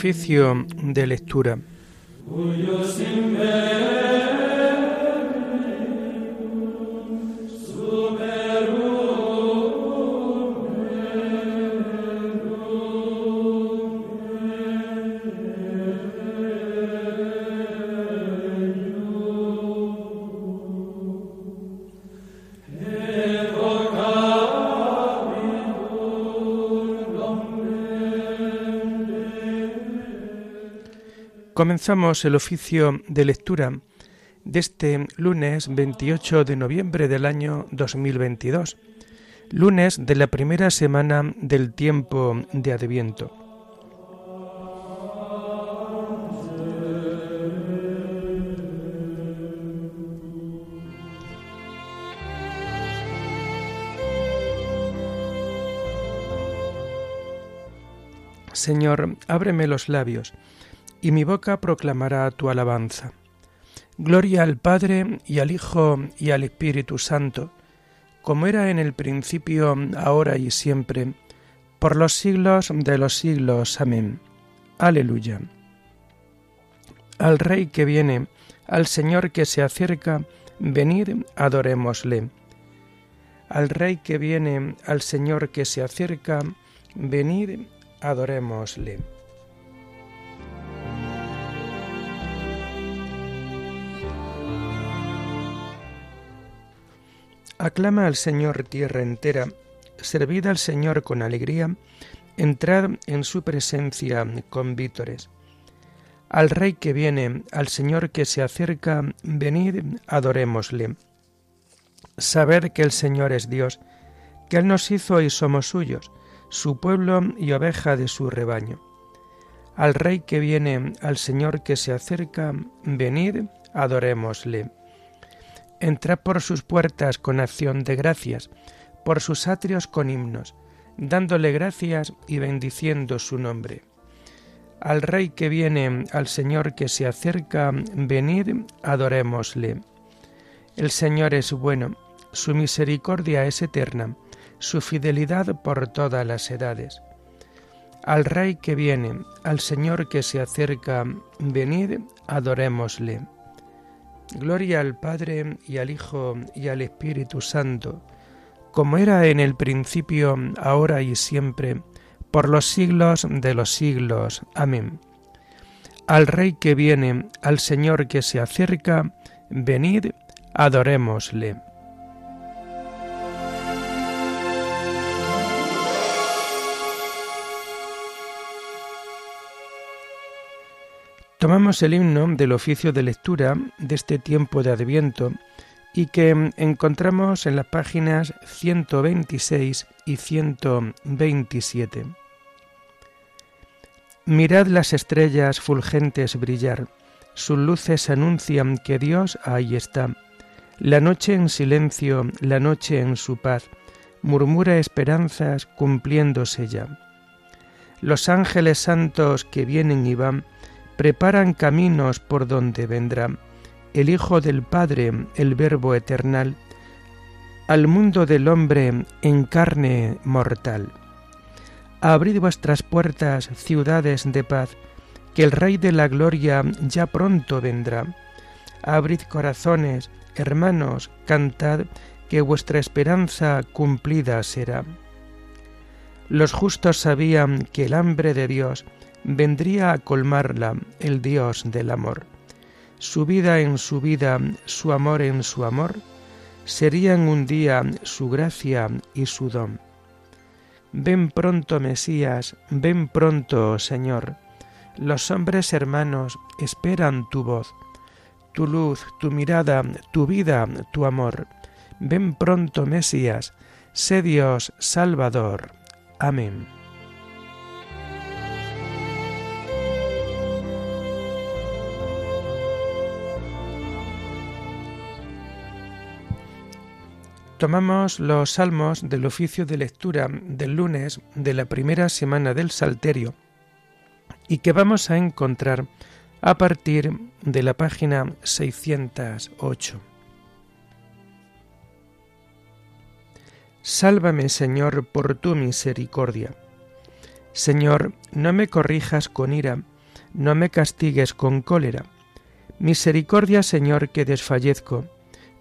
Oficio de lectura. Comenzamos el oficio de lectura de este lunes 28 de noviembre del año 2022, lunes de la primera semana del tiempo de Adviento. Señor, ábreme los labios y mi boca proclamará tu alabanza. Gloria al Padre y al Hijo y al Espíritu Santo, como era en el principio, ahora y siempre, por los siglos de los siglos. Amén. Aleluya. Al Rey que viene, al Señor que se acerca, venid, adorémosle. Al Rey que viene, al Señor que se acerca, venid, adorémosle. Aclama al Señor tierra entera, servid al Señor con alegría, entrad en su presencia con vítores. Al Rey que viene, al Señor que se acerca, venid, adorémosle. Sabed que el Señor es Dios, que Él nos hizo y somos suyos, su pueblo y oveja de su rebaño. Al Rey que viene, al Señor que se acerca, venid, adorémosle. Entrad por sus puertas con acción de gracias, por sus atrios con himnos, dándole gracias y bendiciendo su nombre. Al Rey que viene, al Señor que se acerca, venid, adorémosle. El Señor es bueno, su misericordia es eterna, su fidelidad por todas las edades. Al Rey que viene, al Señor que se acerca, venid, adorémosle. Gloria al Padre y al Hijo y al Espíritu Santo, como era en el principio, ahora y siempre, por los siglos de los siglos. Amén. Al Rey que viene, al Señor que se acerca, venid, adorémosle. Tomamos el himno del oficio de lectura de este tiempo de Adviento y que encontramos en las páginas 126 y 127. Mirad las estrellas fulgentes brillar, sus luces anuncian que Dios ahí está. La noche en silencio, la noche en su paz, murmura esperanzas cumpliéndose ya. Los ángeles santos que vienen y van, preparan caminos por donde vendrá el Hijo del Padre, el Verbo eternal, al mundo del hombre en carne mortal. Abrid vuestras puertas, ciudades de paz, que el Rey de la Gloria ya pronto vendrá. Abrid corazones, hermanos, cantad, que vuestra esperanza cumplida será. Los justos sabían que el hambre de Dios vendría a colmarla el Dios del amor. Su vida en su vida, su amor en su amor, serían un día su gracia y su don. Ven pronto, Mesías, ven pronto, Señor. Los hombres hermanos esperan tu voz, tu luz, tu mirada, tu vida, tu amor. Ven pronto, Mesías, sé Dios Salvador. Amén. Tomamos los salmos del oficio de lectura del lunes de la primera semana del Salterio y que vamos a encontrar a partir de la página 608. Sálvame, Señor, por tu misericordia. Señor, no me corrijas con ira, no me castigues con cólera. Misericordia, Señor, que desfallezco.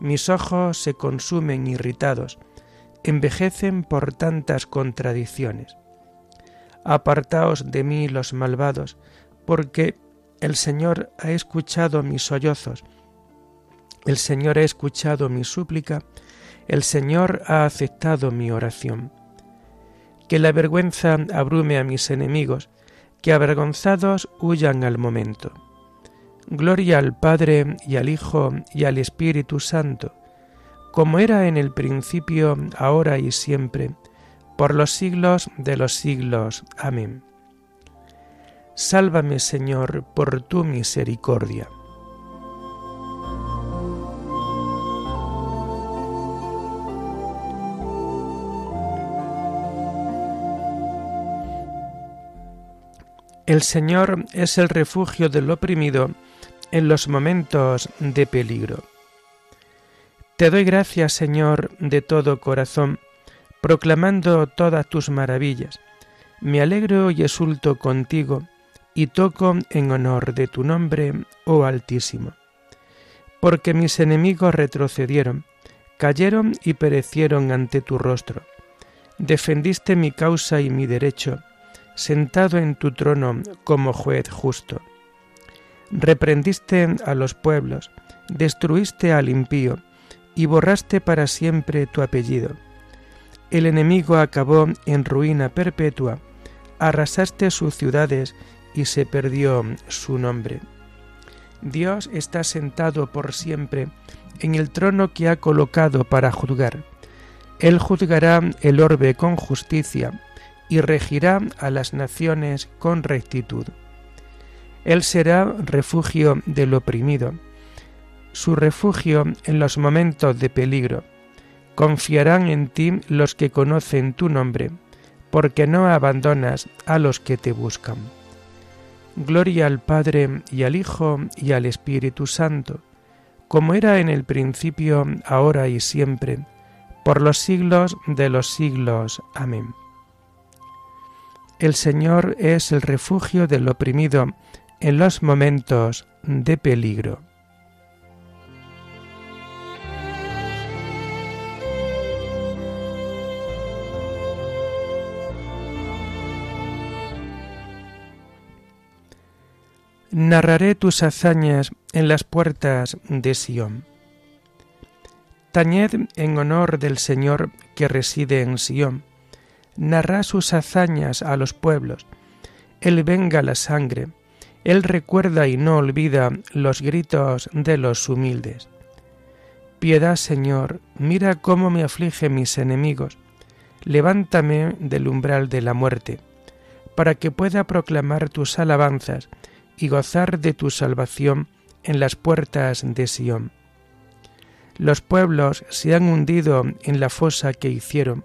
mis ojos se consumen irritados, envejecen por tantas contradicciones. Apartaos de mí los malvados, porque el Señor ha escuchado mis sollozos, el Señor ha escuchado mi súplica, el Señor ha aceptado mi oración que la vergüenza abrume a mis enemigos, que avergonzados huyan al momento. Gloria al Padre y al Hijo y al Espíritu Santo, como era en el principio, ahora y siempre, por los siglos de los siglos. Amén. Sálvame, Señor, por tu misericordia. El Señor es el refugio del oprimido en los momentos de peligro. Te doy gracias, Señor, de todo corazón, proclamando todas tus maravillas. Me alegro y exulto contigo, y toco en honor de tu nombre, oh Altísimo. Porque mis enemigos retrocedieron, cayeron y perecieron ante tu rostro. Defendiste mi causa y mi derecho, sentado en tu trono como juez justo. Reprendiste a los pueblos, destruiste al impío, y borraste para siempre tu apellido. El enemigo acabó en ruina perpetua, arrasaste sus ciudades y se perdió su nombre. Dios está sentado por siempre en el trono que ha colocado para juzgar. Él juzgará el orbe con justicia y regirá a las naciones con rectitud. Él será refugio del oprimido, su refugio en los momentos de peligro. Confiarán en ti los que conocen tu nombre, porque no abandonas a los que te buscan. Gloria al Padre y al Hijo y al Espíritu Santo, como era en el principio, ahora y siempre, por los siglos de los siglos. Amén. El Señor es el refugio del oprimido en los momentos de peligro. Narraré tus hazañas en las puertas de Sión. Tañed en honor del Señor que reside en Sión narra sus hazañas a los pueblos. Él venga la sangre, Él recuerda y no olvida los gritos de los humildes. Piedad, Señor, mira cómo me aflige mis enemigos. Levántame del umbral de la muerte, para que pueda proclamar tus alabanzas y gozar de tu salvación en las puertas de Sión. Los pueblos se han hundido en la fosa que hicieron,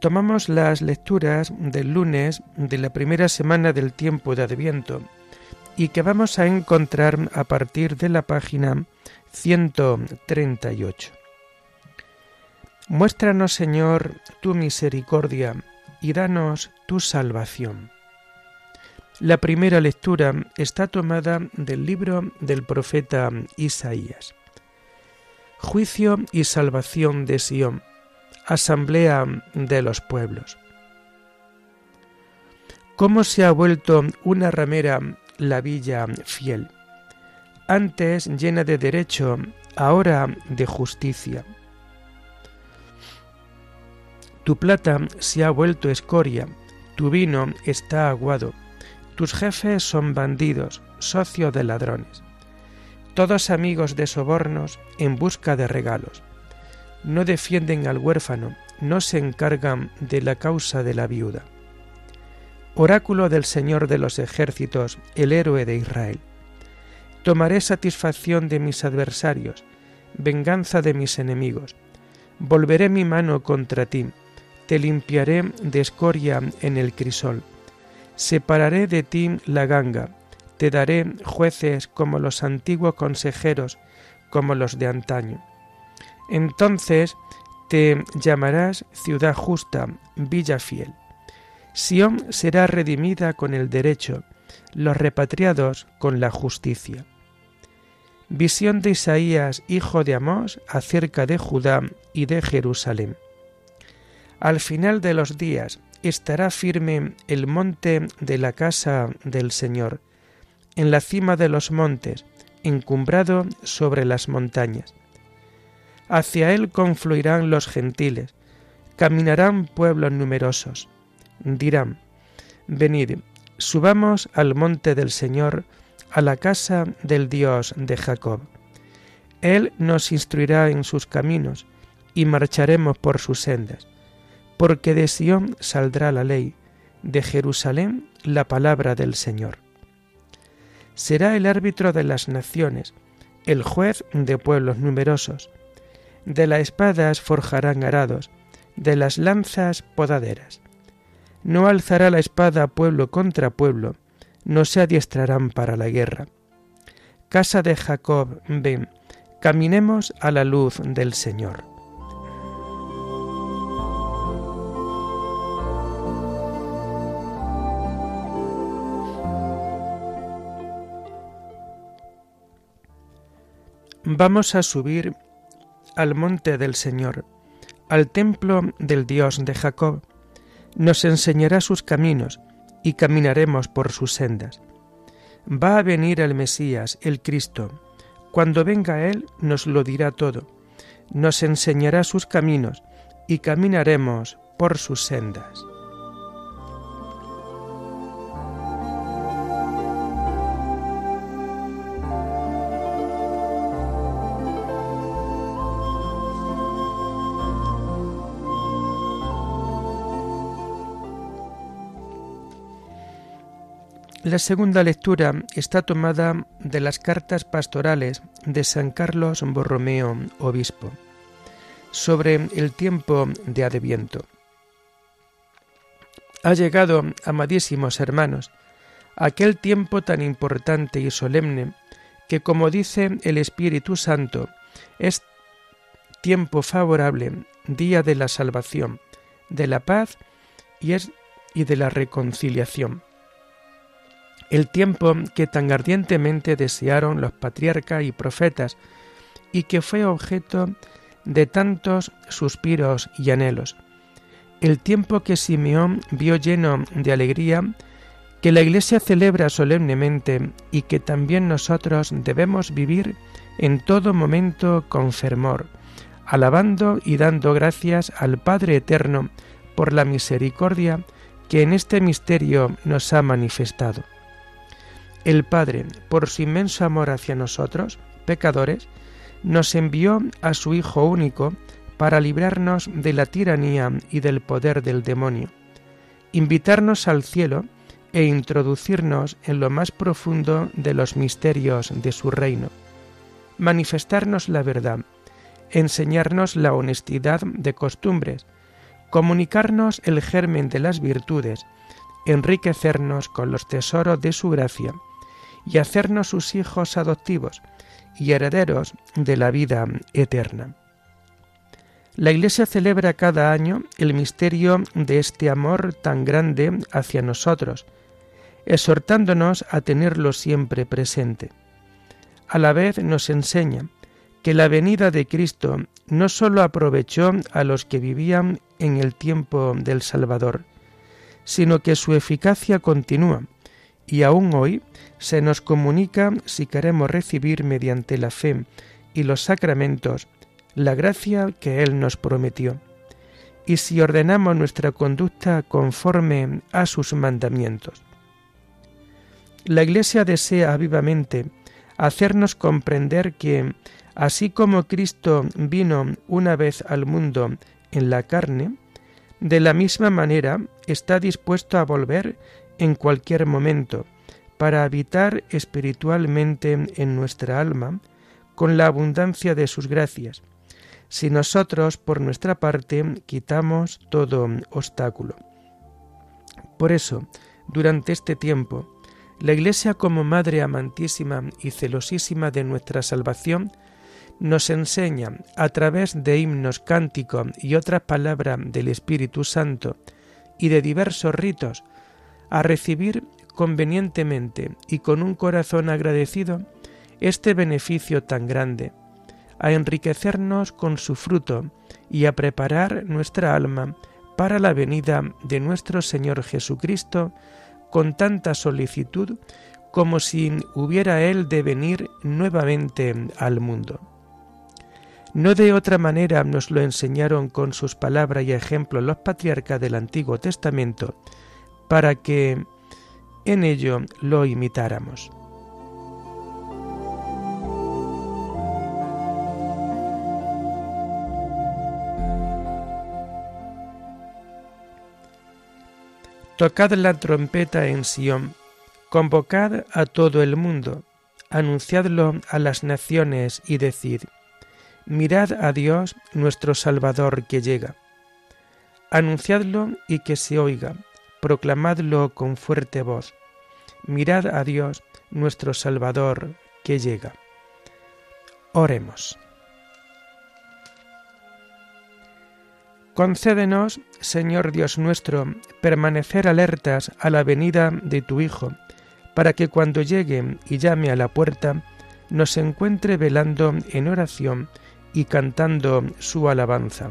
Tomamos las lecturas del lunes de la primera semana del tiempo de Adviento y que vamos a encontrar a partir de la página 138. Muéstranos, Señor, tu misericordia y danos tu salvación. La primera lectura está tomada del libro del profeta Isaías. Juicio y salvación de Sión, asamblea de los pueblos. ¿Cómo se ha vuelto una ramera la villa fiel? Antes llena de derecho, ahora de justicia. Tu plata se ha vuelto escoria, tu vino está aguado tus jefes son bandidos, socios de ladrones, todos amigos de sobornos en busca de regalos. No defienden al huérfano, no se encargan de la causa de la viuda. Oráculo del Señor de los ejércitos, el héroe de Israel. Tomaré satisfacción de mis adversarios, venganza de mis enemigos. Volveré mi mano contra ti, te limpiaré de escoria en el crisol Separaré de ti la ganga, te daré jueces como los antiguos consejeros, como los de antaño. Entonces te llamarás ciudad justa, villa fiel. Sión será redimida con el derecho, los repatriados con la justicia. Visión de Isaías, hijo de Amós, acerca de Judá y de Jerusalén. Al final de los días, estará firme el monte de la casa del Señor, en la cima de los montes, encumbrado sobre las montañas. Hacia él confluirán los gentiles, caminarán pueblos numerosos. Dirán, venid, subamos al monte del Señor, a la casa del Dios de Jacob. Él nos instruirá en sus caminos, y marcharemos por sus sendas porque de Sión saldrá la ley, de Jerusalén la palabra del Señor. Será el árbitro de las naciones, el juez de pueblos numerosos. De las espadas forjarán arados, de las lanzas podaderas. No alzará la espada pueblo contra pueblo, no se adiestrarán para la guerra. Casa de Jacob, ven, caminemos a la luz del Señor. Vamos a subir al monte del Señor, al templo del Dios de Jacob. Nos enseñará sus caminos y caminaremos por sus sendas. Va a venir el Mesías, el Cristo. Cuando venga Él nos lo dirá todo. Nos enseñará sus caminos y caminaremos por sus sendas. La segunda lectura está tomada de las cartas pastorales de San Carlos Borromeo, obispo, sobre el tiempo de Adviento. Ha llegado, amadísimos hermanos, aquel tiempo tan importante y solemne que, como dice el Espíritu Santo, es tiempo favorable, día de la salvación, de la paz y, es, y de la reconciliación el tiempo que tan ardientemente desearon los patriarcas y profetas y que fue objeto de tantos suspiros y anhelos. El tiempo que Simeón vio lleno de alegría, que la Iglesia celebra solemnemente y que también nosotros debemos vivir en todo momento con fervor, alabando y dando gracias al Padre Eterno por la misericordia que en este misterio nos ha manifestado. El Padre, por su inmenso amor hacia nosotros, pecadores, nos envió a su Hijo único para librarnos de la tiranía y del poder del demonio, invitarnos al cielo e introducirnos en lo más profundo de los misterios de su reino, manifestarnos la verdad, enseñarnos la honestidad de costumbres, comunicarnos el germen de las virtudes, enriquecernos con los tesoros de su gracia y hacernos sus hijos adoptivos y herederos de la vida eterna. La Iglesia celebra cada año el misterio de este amor tan grande hacia nosotros, exhortándonos a tenerlo siempre presente. A la vez nos enseña que la venida de Cristo no sólo aprovechó a los que vivían en el tiempo del Salvador, sino que su eficacia continúa y aún hoy se nos comunica si queremos recibir mediante la fe y los sacramentos la gracia que Él nos prometió, y si ordenamos nuestra conducta conforme a sus mandamientos. La Iglesia desea vivamente hacernos comprender que, así como Cristo vino una vez al mundo en la carne, de la misma manera está dispuesto a volver en cualquier momento para habitar espiritualmente en nuestra alma con la abundancia de sus gracias si nosotros por nuestra parte quitamos todo obstáculo. Por eso, durante este tiempo, la Iglesia como Madre amantísima y celosísima de nuestra salvación, nos enseña a través de himnos, cánticos y otras palabras del Espíritu Santo y de diversos ritos a recibir convenientemente y con un corazón agradecido este beneficio tan grande a enriquecernos con su fruto y a preparar nuestra alma para la venida de nuestro Señor Jesucristo con tanta solicitud como si hubiera Él de venir nuevamente al mundo. No de otra manera nos lo enseñaron con sus palabras y ejemplos los patriarcas del Antiguo Testamento, para que en ello lo imitáramos. Tocad la trompeta en Sión, convocad a todo el mundo, anunciadlo a las naciones y decid, mirad a Dios nuestro Salvador que llega. Anunciadlo y que se oiga, proclamadlo con fuerte voz. Mirad a Dios nuestro Salvador que llega. Oremos. Concédenos, Señor Dios nuestro, permanecer alertas a la venida de tu Hijo, para que cuando llegue y llame a la puerta, nos encuentre velando en oración y cantando su alabanza.